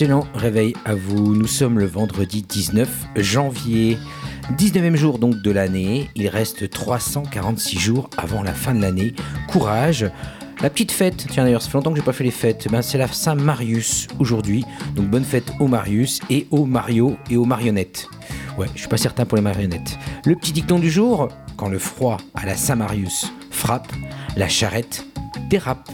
Excellent réveil à vous. Nous sommes le vendredi 19 janvier. 19e jour donc de l'année. Il reste 346 jours avant la fin de l'année. Courage. La petite fête, tiens d'ailleurs, ça fait longtemps que j'ai pas fait les fêtes. Ben, c'est la Saint-Marius aujourd'hui. Donc bonne fête aux Marius et aux Mario et aux marionnettes. Ouais, je suis pas certain pour les marionnettes. Le petit dicton du jour quand le froid à la Saint-Marius frappe, la charrette dérape.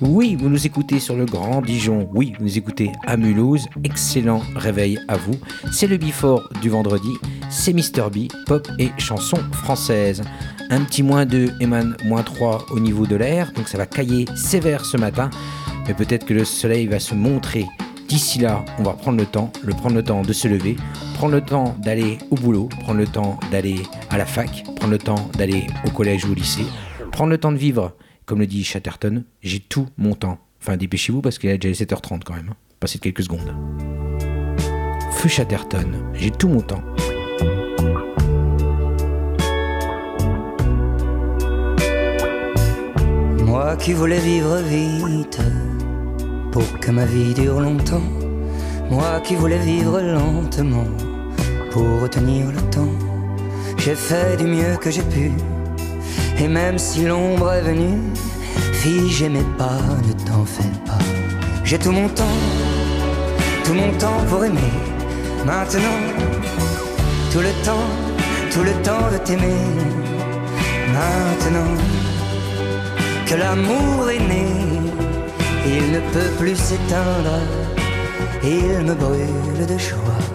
Oui, vous nous écoutez sur le Grand Dijon. Oui, vous nous écoutez à Mulhouse. Excellent réveil à vous. C'est le Before du vendredi. C'est Mister B, pop et chansons françaises. Un petit moins 2 et moins 3 au niveau de l'air. Donc ça va cailler sévère ce matin. Mais peut-être que le soleil va se montrer. D'ici là, on va prendre le temps, le prendre le temps de se lever, prendre le temps d'aller au boulot, prendre le temps d'aller à la fac, prendre le temps d'aller au collège ou au lycée, prendre le temps de vivre comme le dit Chatterton, j'ai tout mon temps. Enfin, dépêchez-vous parce qu'il est déjà 7h30 quand même. Hein. Passez quelques secondes. Feu Chatterton, j'ai tout mon temps. Moi qui voulais vivre vite pour que ma vie dure longtemps. Moi qui voulais vivre lentement pour retenir le temps. J'ai fait du mieux que j'ai pu et même si l'ombre est venue, fille, j'aimais pas, ne t'en fais pas. J'ai tout mon temps, tout mon temps pour aimer. Maintenant, tout le temps, tout le temps de t'aimer. Maintenant que l'amour est né, il ne peut plus s'éteindre, il me brûle de joie.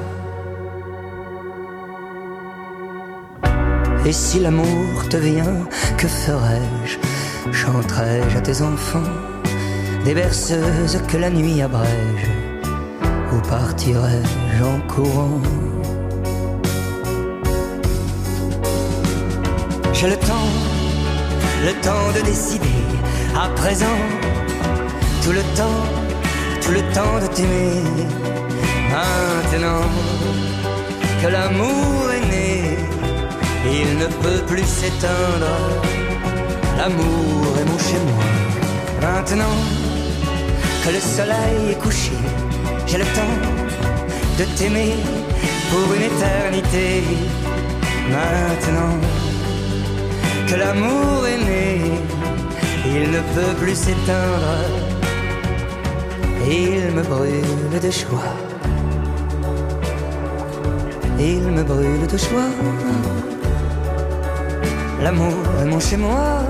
Et si l'amour te vient, que ferais-je? Chanterai-je à tes enfants? Des berceuses que la nuit abrège? Ou partirai-je en courant? J'ai le temps, le temps de décider à présent. Tout le temps, tout le temps de t'aimer. Maintenant que l'amour est né il ne peut plus s'éteindre. L'amour est mon chez moi. Maintenant que le soleil est couché, j'ai le temps de t'aimer pour une éternité. Maintenant que l'amour est né, il ne peut plus s'éteindre. Il me brûle de joie. Il me brûle de joie. L'amour est mon chez moi.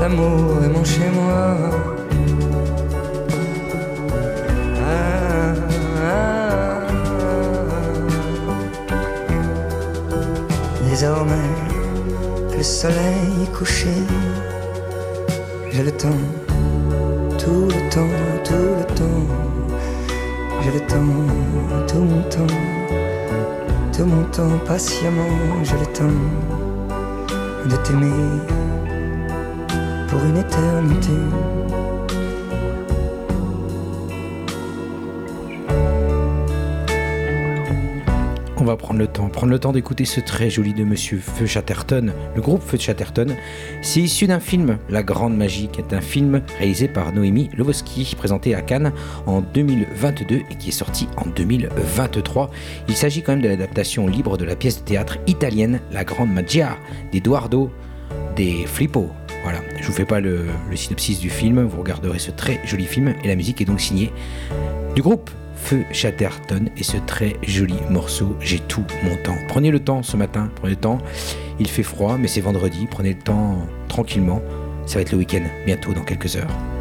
L'amour est mon chez moi. Ah, ah, le soleil couché j'ai le temps, tout le temps, tout le temps. J'ai le temps, tout mon temps, tout mon temps, patiemment. J'ai le temps de t'aimer pour une éternité. On va prendre le temps, prendre le temps d'écouter ce très joli de Monsieur Feu Chatterton, le groupe Feu Chatterton. C'est issu d'un film, La Grande Magie, qui est un film réalisé par Noémie Lovoski, présenté à Cannes en 2022 et qui est sorti en 2023. Il s'agit quand même de l'adaptation libre de la pièce de théâtre italienne La Grande Magia d'Eduardo De Flippo. Voilà, je vous fais pas le synopsis du film, vous regarderez ce très joli film et la musique est donc signée du groupe Feu Chatterton et ce très joli morceau J'ai tout mon temps. Prenez le temps ce matin, prenez le temps. Il fait froid, mais c'est vendredi, prenez le temps tranquillement. Ça va être le week-end bientôt dans quelques heures.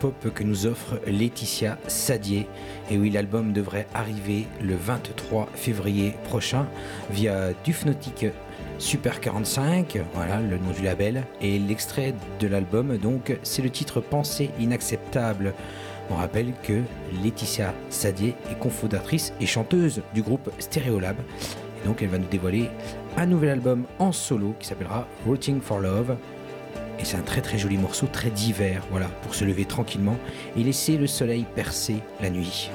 Pop que nous offre Laetitia Sadier. Et oui, l'album devrait arriver le 23 février prochain via Dufnotic Super 45, voilà le nom du label. Et l'extrait de l'album, donc, c'est le titre Pensée inacceptable. On rappelle que Laetitia Sadier est cofondatrice et chanteuse du groupe Stereolab. Et donc, elle va nous dévoiler un nouvel album en solo qui s'appellera Rooting for Love. Et c'est un très très joli morceau, très divers, voilà, pour se lever tranquillement et laisser le soleil percer la nuit.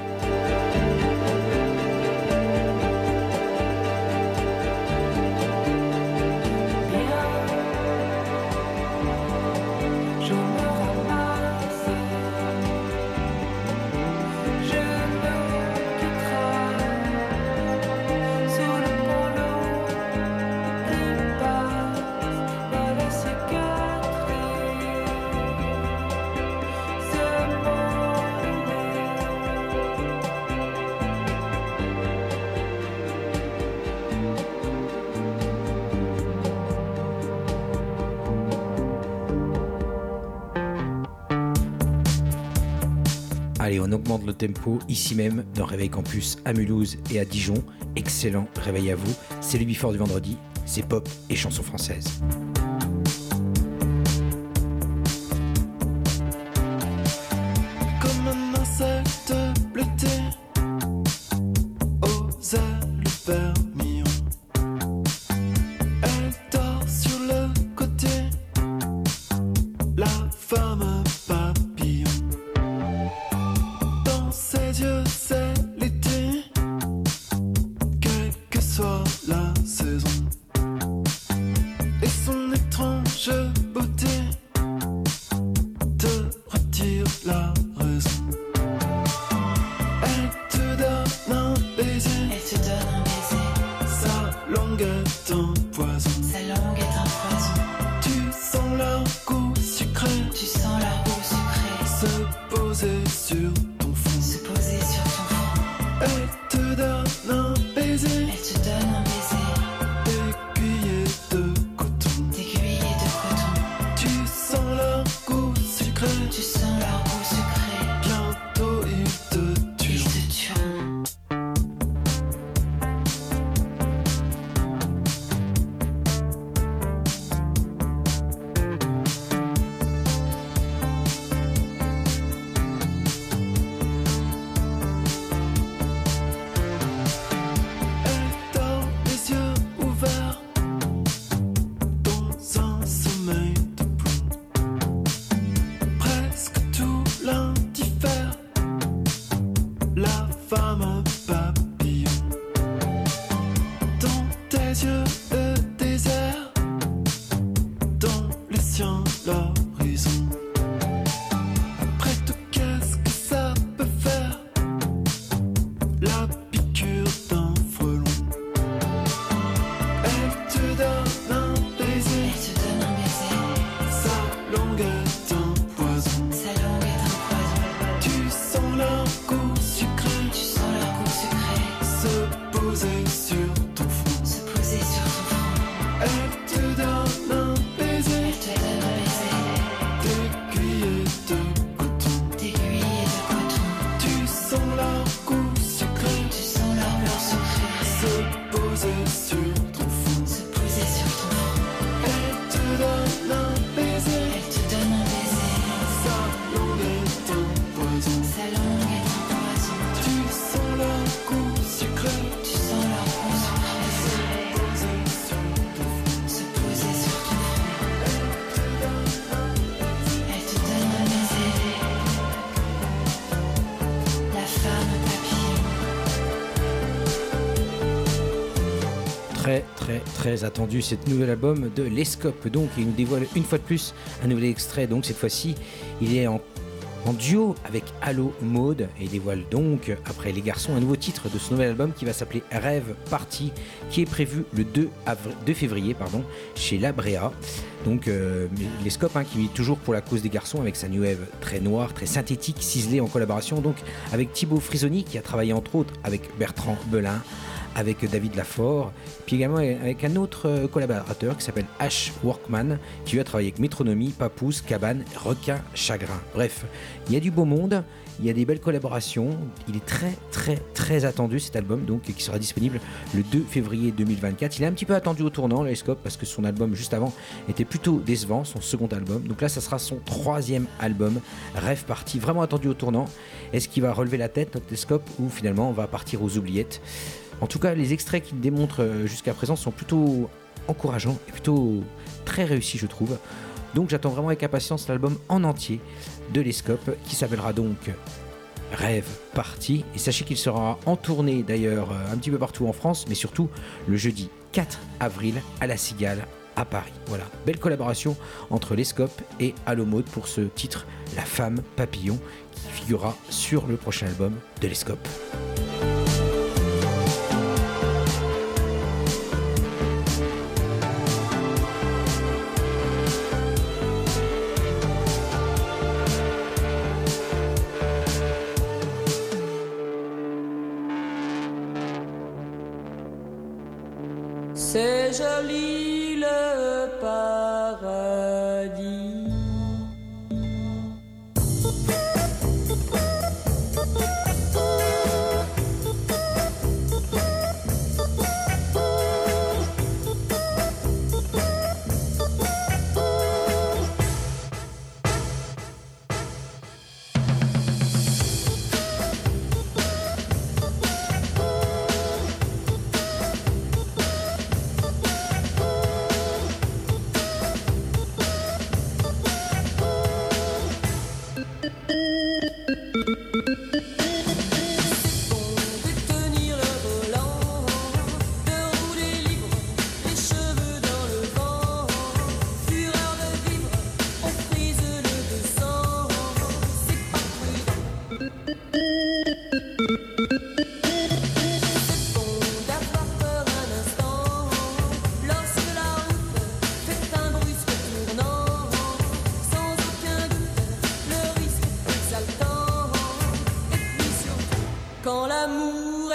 On augmente le tempo ici même dans Réveil Campus à Mulhouse et à Dijon. Excellent réveil à vous. C'est le Before du vendredi, c'est pop et chansons françaises. Attendu cet nouvel album de Lescope. Donc il nous dévoile une fois de plus un nouvel extrait. Donc cette fois-ci, il est en, duo avec Halo Mode et il dévoile donc après les garçons un nouveau titre de ce nouvel album qui va s'appeler Rêve Party qui est prévu le 2, 2 février pardon, chez Labrea. Donc euh, Lescope hein, qui vit toujours pour la cause des garçons avec sa new wave très noire, très synthétique, ciselée en collaboration donc avec Thibaut Frisoni qui a travaillé entre autres avec Bertrand Belin, avec David Lafort, puis également avec un autre euh, collaborateur qui s'appelle Ash Workman, qui a travaillé avec Métronomie, Papouze, Cabane, Requin, Chagrin. Bref, il y a du beau monde, il y a des belles collaborations, il est très très très attendu cet album, donc qui sera disponible le 2 février 2024. Il est un petit peu attendu au tournant, Lescope, parce que son album juste avant était plutôt décevant, son second album. Donc là, ça sera son troisième album, Rêve Party, vraiment attendu au tournant. Est-ce qu'il va relever la tête, notre Lescope, ou finalement on va partir aux oubliettes? En tout cas, les extraits qu'il démontre euh, jusqu'à présent sont plutôt encourageants et plutôt très réussis, je trouve. Donc j'attends vraiment avec impatience l'album en entier de l'Escope qui s'appellera donc Rêve Party. Et sachez qu'il sera en tournée d'ailleurs euh, un petit peu partout en France, mais surtout le jeudi 4 avril à la Cigale à Paris. Voilà, belle collaboration entre l'Escope et Alomode pour ce titre La femme papillon qui figurera sur le prochain album de l'Escope.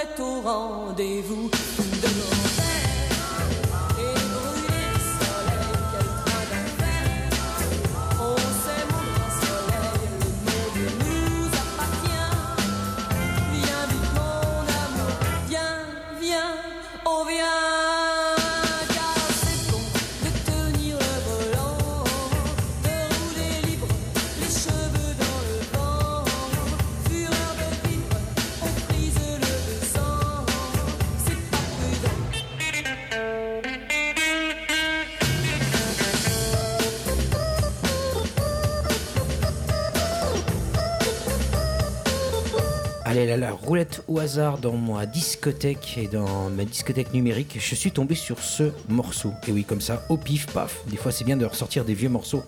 est au rendez-vous. Demandez... la roulette au hasard dans ma discothèque et dans ma discothèque numérique, je suis tombé sur ce morceau. Et oui, comme ça, au pif, paf. Des fois, c'est bien de ressortir des vieux morceaux.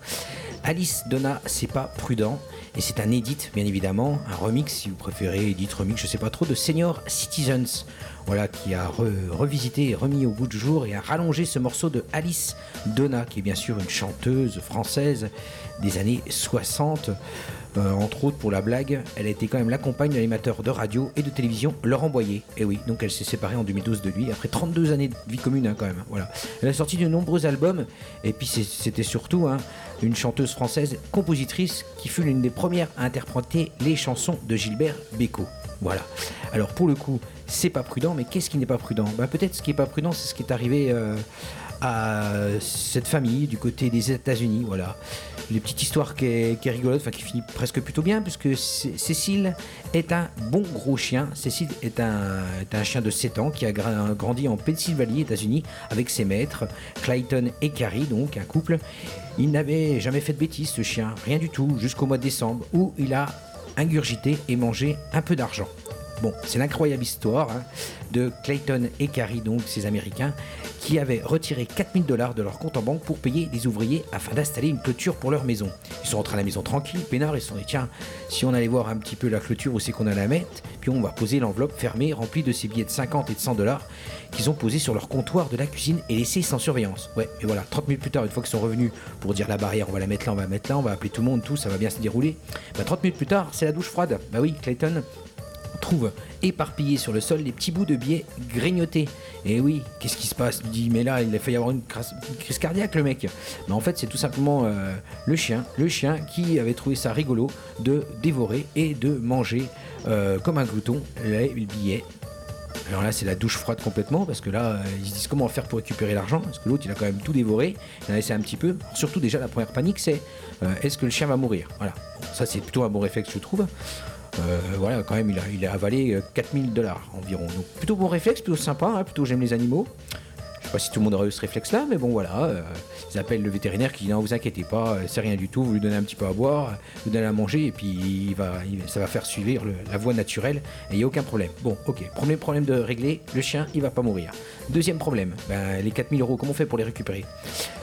Alice Donna, c'est pas prudent. Et c'est un edit, bien évidemment, un remix, si vous préférez, edit, remix, je sais pas trop, de Senior Citizens. Voilà, qui a revisité et remis au bout du jour et a rallongé ce morceau de Alice Donna, qui est bien sûr une chanteuse française des années 60. Euh, entre autres, pour la blague, elle a été quand même la compagne de l'animateur de radio et de télévision Laurent Boyer. Et oui, donc elle s'est séparée en 2012 de lui, après 32 années de vie commune hein, quand même. Voilà. Elle a sorti de nombreux albums, et puis c'était surtout hein, une chanteuse française, compositrice, qui fut l'une des premières à interpréter les chansons de Gilbert Bécaud. Voilà. Alors pour le coup, c'est pas prudent, mais qu'est-ce qui n'est pas prudent? Bah, Peut-être ce qui est pas prudent, c'est ce qui est arrivé euh, à cette famille du côté des États-Unis. Voilà une petite histoire qui est, rigolote, enfin qui finit presque plutôt bien, puisque Cécile est un bon gros chien. Cécile est un, un chien de 7 ans qui a grandi en Pennsylvanie, États-Unis, avec ses maîtres, Clayton et Carrie, donc un couple. Il n'avait jamais fait de bêtises, ce chien, rien du tout, jusqu'au mois de décembre, où il a ingurgité et mangé un peu d'argent. Bon, c'est l'incroyable histoire hein, de Clayton et Carrie, donc ces Américains, qui avaient retiré 4000 dollars de leur compte en banque pour payer des ouvriers afin d'installer une clôture pour leur maison. Ils sont rentrés à la maison tranquille, peinards, ils se sont dit tiens, si on allait voir un petit peu la clôture où c'est qu'on allait la mettre, puis on va poser l'enveloppe fermée remplie de ces billets de 50 et de 100 dollars qu'ils ont posés sur leur comptoir de la cuisine et laissés sans surveillance. Ouais, mais voilà, 30 minutes plus tard, une fois qu'ils sont revenus pour dire la barrière, on va la mettre là, on va la mettre là, on va appeler tout le monde, tout, ça va bien se dérouler. Bah 30 minutes plus tard, c'est la douche froide. Bah oui, Clayton trouve éparpillés sur le sol les petits bouts de billets grignotés. Et oui, qu'est-ce qui se passe Il dit, mais là, il a failli avoir une, crise cardiaque, le mec. Mais en fait, c'est tout simplement euh, le chien, le chien qui avait trouvé ça rigolo de dévorer et de manger euh, comme un glouton les billets. Alors là, c'est la douche froide complètement parce que là, euh, ils se disent comment faire pour récupérer l'argent parce que l'autre, il a quand même tout dévoré, il a laissé un petit peu. surtout, déjà, la première panique, c'est est-ce que le chien va mourir? Voilà. ça, c'est plutôt un bon réflexe, je trouve. Euh, voilà, quand même, il a, il a avalé 4000 euh, dollars environ. Donc plutôt bon réflexe, plutôt sympa, hein, plutôt j'aime les animaux. Je sais pas si tout le monde aurait eu ce réflexe-là, mais bon voilà, euh, ils appellent le vétérinaire qui dit non, vous inquiétez pas, c'est rien du tout, vous lui donnez un petit peu à boire, vous donnez à manger, et puis il va, ça va faire suivre la voie naturelle, et il n'y a aucun problème. Bon, ok, premier problème de régler, le chien, il va pas mourir. Deuxième problème, ben, les 4000 euros, comment on fait pour les récupérer?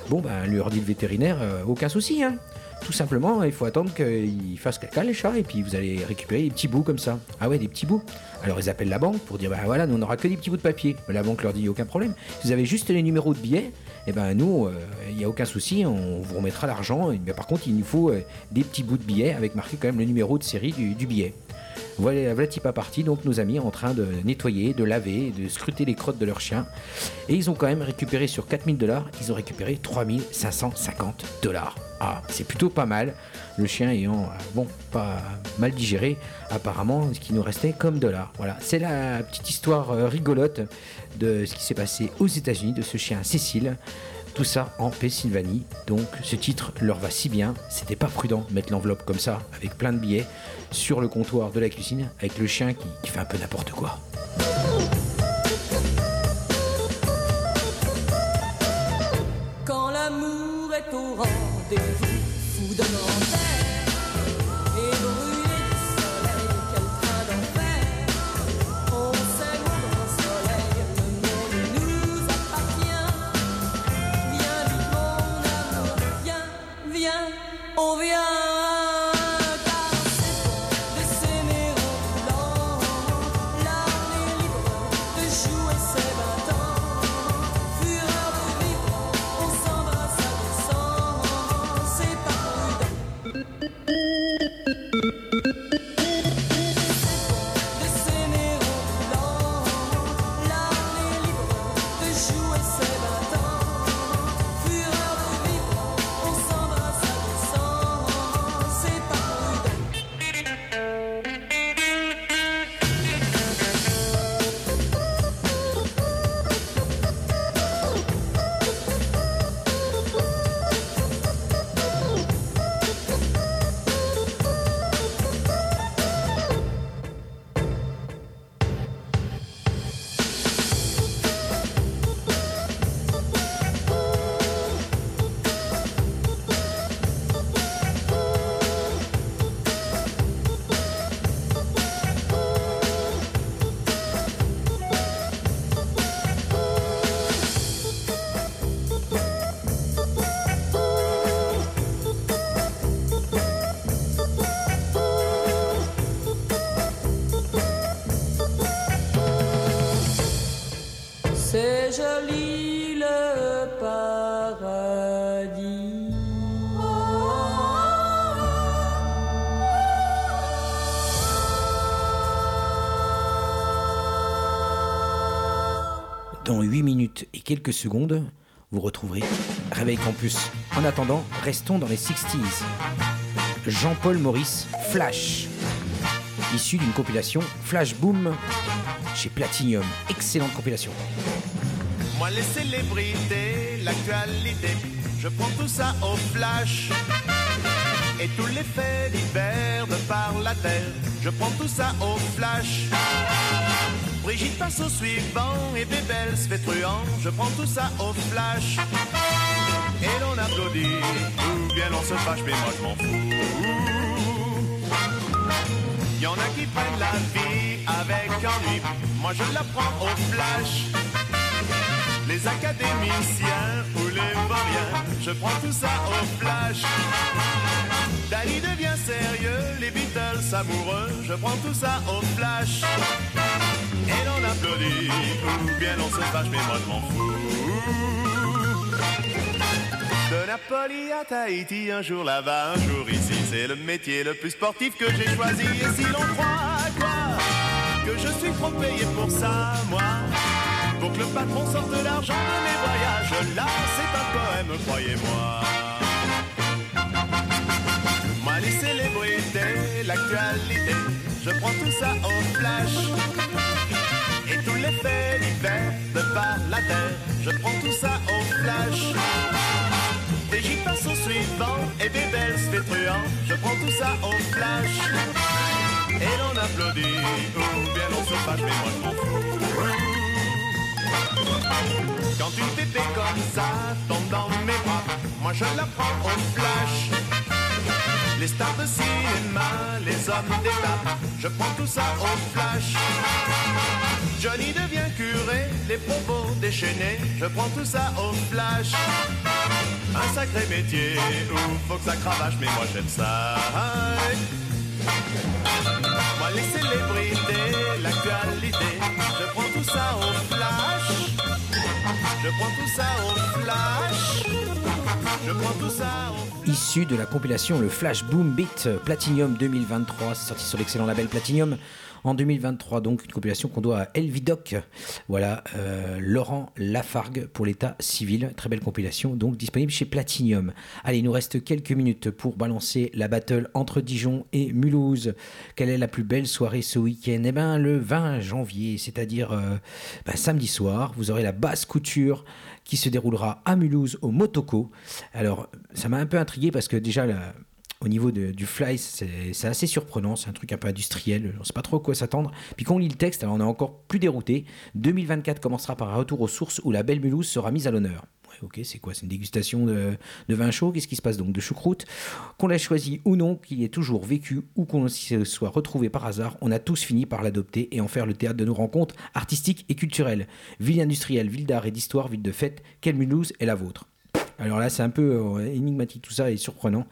Bon, ben, lui dit le vétérinaire, aucun souci, hein tout simplement, il faut attendre qu'il fasse caca les chats et puis vous allez récupérer des petits bouts comme ça. Ah ouais, des petits bouts. Alors ils appellent la banque pour dire bah voilà, nous on n'aura que des petits bouts de papier. La banque leur dit aucun problème. Si vous avez juste les numéros de billets, et eh ben nous, euh, il n'y a aucun souci, on vous remettra l'argent. Mais par contre, il nous faut euh, des petits bouts de billets avec marqué quand même le numéro de série du, billet. Voilà, voilà type à partie, donc nos amis en train de nettoyer, de laver, de scruter les crottes de leurs chiens. Et ils ont quand même récupéré sur 4000 dollars, ils ont récupéré 3550 dollars. Ah, c'est plutôt pas mal. Le chien ayant, euh, bon, pas mal digéré, apparemment, ce qui nous restait comme dollars. Voilà, c'est la petite histoire euh, rigolote de ce qui s'est passé aux États-Unis, de ce chien Cécile. Tout ça en Pennsylvanie. Donc ce titre leur va si bien, c'était pas prudent de mettre l'enveloppe comme ça, avec plein de billets, sur le comptoir de la cuisine, avec le chien qui, qui fait un peu n'importe quoi. Quelques secondes, vous retrouverez Réveil Campus. En attendant, restons dans les 60s. Jean-Paul Maurice, Flash. Issu d'une compilation Flash Boom chez Platinum. Excellente compilation. Moi, les célébrités, l'actualité, je prends tout ça au flash. Et tous les faits divers de par la terre, je prends tout ça au flash. Brigitte passe au suivant et Bébel se fait truand. Je prends tout ça au flash. Et l'on applaudit, ou bien l'on se fâche, mais moi je m'en fous. Y en a qui prennent la vie avec ennuie, moi je la prends au flash. Les académiciens ou les vauriens, je prends tout ça au flash. Dali devient sérieux, les Beatles amoureux, je prends tout ça au flash. Et l'on applaudit, ou bien on se fâche, mais moi je m'en fous. De Napoli à Tahiti, un jour là-bas, un jour ici, c'est le métier le plus sportif que j'ai choisi. Et si l'on croit quoi que je suis trop payé pour ça, moi, pour que le patron sorte de l'argent de mes voyages, là c'est un poème, croyez-moi. Moi les célébrités, l'actualité, je prends tout ça au flash. Et faits divers de par la terre, je prends tout ça au flash. Des passe au suivant et des belles fétruants, je prends tout ça au flash. Et l'on applaudit, ou bien on se fâche, mais moi je m'en. Quand une pépé comme ça tombe dans mes bras, moi je la prends au flash. Les stars de cinéma, les hommes d'état, je prends tout ça au flash. Johnny devient curé, les propos déchaînés, je prends tout ça au flash. Un sacré métier où faut que ça cravache, mais moi j'aime ça. Moi les célébrités, l'actualité, je prends tout ça au flash. Je prends tout ça au flash. Je prends tout ça au Issu de la compilation Le Flash Boom Beat Platinum 2023, c'est sorti sur l'excellent label Platinum en 2023. Donc une compilation qu'on doit à Elvidoc. Voilà, euh, Laurent Lafargue pour l'état civil. Très belle compilation, donc disponible chez Platinum. Allez, il nous reste quelques minutes pour balancer la battle entre Dijon et Mulhouse. Quelle est la plus belle soirée ce week-end? Eh bien, le 20 janvier, c'est-à-dire euh, ben, samedi soir, vous aurez la basse couture qui se déroulera à Mulhouse au Motoko. Alors, ça m'a un peu intrigué parce que déjà, la, au niveau du fly, c'est assez surprenant, c'est un truc un peu industriel, on ne sait pas trop à quoi s'attendre. Puis quand on lit le texte, alors on est encore plus dérouté. 2024 commencera par un retour aux sources où la belle Mulhouse sera mise à l'honneur. Ouais, ok, c'est quoi C'est une dégustation de, vin chaud? Qu'est-ce qui se passe donc? De choucroute? Qu'on l'ait choisi ou non, qu'il ait toujours vécu ou qu'on se soit retrouvé par hasard, on a tous fini par l'adopter et en faire le théâtre de nos rencontres artistiques et culturelles. Ville industrielle, ville d'art et d'histoire, ville de fête, quelle Mulhouse est la vôtre? Alors là, c'est un peu euh, énigmatique tout ça et surprenant.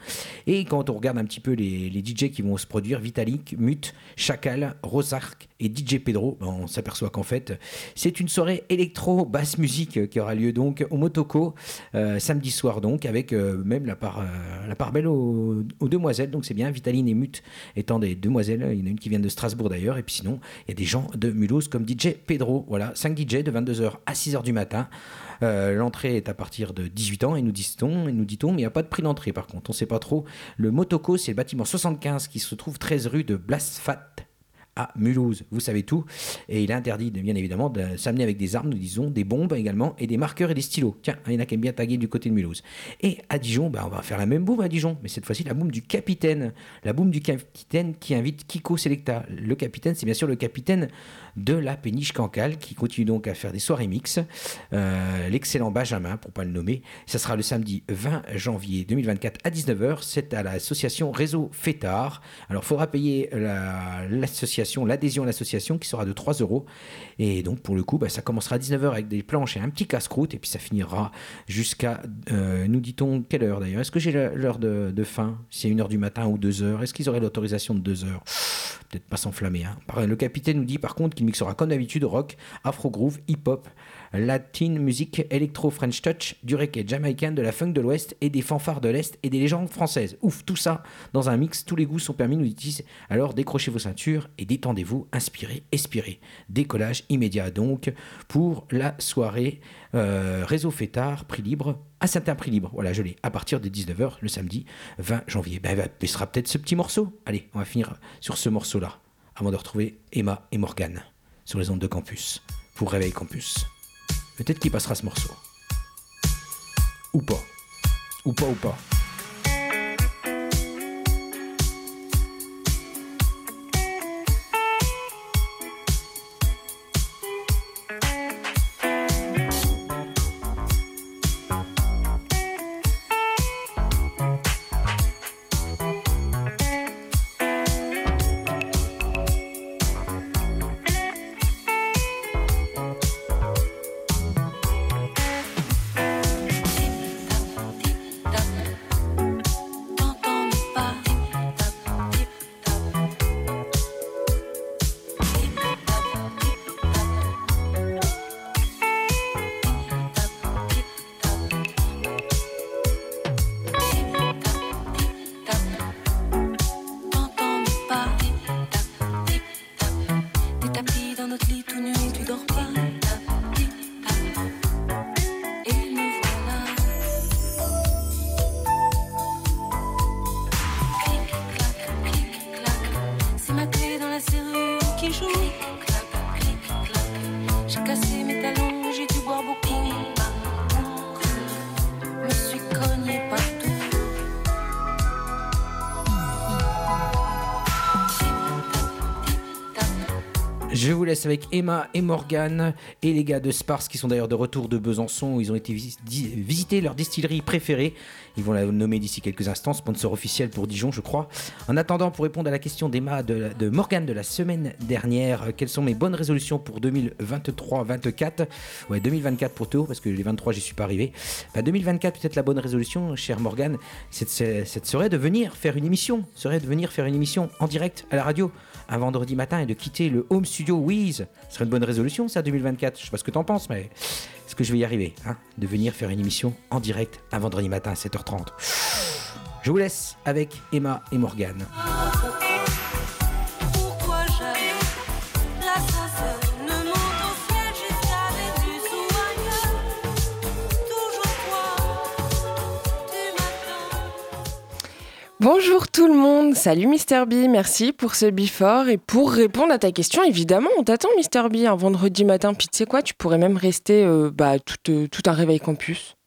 Et quand on regarde un petit peu les, DJ qui vont se produire, Vitalik, Mut, Chacal, Rosark et DJ Pedro, ben, on s'aperçoit qu'en fait, c'est une soirée électro basse musique qui aura lieu donc au Motoko euh, samedi soir donc avec euh, même la part euh, belle aux, aux demoiselles. Donc c'est bien Vitaline et Mut étant des demoiselles. Il y en a une qui vient de Strasbourg d'ailleurs et puis sinon il y a des gens de Mulhouse comme DJ Pedro. Voilà, 5 DJ de 22h à 6h du matin. Euh, L'entrée est à partir de 18 ans et nous dit-on, nous dit-on, mais il n'y a pas de prix d'entrée par contre, on ne sait pas trop. Le Motoko, c'est le bâtiment 75 qui se trouve 13 rue de Blasfat à Mulhouse, vous savez tout. Et il est interdit, bien évidemment, de s'amener avec des armes, nous disons, des bombes également, et des marqueurs et des stylos. Tiens, il y en a qui aiment bien taguer du côté de Mulhouse. Et à Dijon, bah, on va faire la même boum à Dijon, mais cette fois-ci la boum du capitaine. La boum du capitaine qui invite Kiko Selecta. Le capitaine, c'est bien sûr le capitaine de la péniche Cancale, qui continue donc à faire des soirées mix. Euh, L'excellent Benjamin, pour pas le nommer. Ça sera le samedi 20 janvier 2024 à 19h. C'est à l'association Réseau Fétard. Alors, il faudra payer la- l'adhésion à l'association qui sera de 3 euros. Et donc, pour le coup, bah, ça commencera à 19h avec des planches et un petit casse-croûte. Et puis, ça finira jusqu'à, euh, nous dit-on, quelle heure d'ailleurs? Est-ce que j'ai l'heure de, fin? C'est une heure du matin ou deux heures Est-ce qu'ils auraient l'autorisation de deux heures? Peut-être pas s'enflammer. Hein. Le capitaine nous dit par contre qu'il mixera comme d'habitude rock, afro groove, hip-hop, latin musique, électro, French touch, du reggae jamaïcain, de la funk de l'Ouest et des fanfares de l'Est et des légendes françaises. Ouf, tout ça dans un mix, tous les goûts sont permis, nous dit-il. Alors décrochez vos ceintures et détendez-vous, inspirez, expirez. Décollage immédiat donc pour la soirée euh, Réseau Fêtard, prix libre, à certain prix libre. Voilà, je l'ai, à partir de 19h le samedi 20 janvier. Ben, il sera peut-être ce petit morceau. Allez, on va finir sur ce morceau-là, avant de retrouver Emma et Morgane sur les ondes de campus, pour Réveil Campus. Peut-être qu'il passera ce morceau. Ou pas. Ou pas, ou pas. Avec Emma et Morgan et les gars de Spars qui sont d'ailleurs de retour de Besançon. Ils ont été visiter leur distillerie préférée. Ils vont la nommer d'ici quelques instants, sponsor officiel pour Dijon, je crois. En attendant, pour répondre à la question d'Emma de, de Morgan de la semaine dernière, euh, quelles sont mes bonnes résolutions pour 2023-24 Ouais, 2024 pour Théo, parce que les 23, j'y suis pas arrivé. 2024, bah, peut-être la bonne résolution, cher Morgan, cette serait de venir faire une émission, serait de venir faire une émission en direct à la radio un vendredi matin et de quitter le home studio Wiz. Ce serait une bonne résolution, ça, 2024. Je sais pas ce que t'en penses, mais est-ce que je vais y arriver hein, De venir faire une émission en direct un vendredi matin à 7h30. Je vous laisse avec Emma et Morgane. Bonjour tout le monde, salut Mister B, merci pour ce before et pour répondre à ta question, évidemment, on t'attend Mister B un vendredi matin, puis tu sais quoi, tu pourrais même rester euh, bah, euh, tout un réveil campus.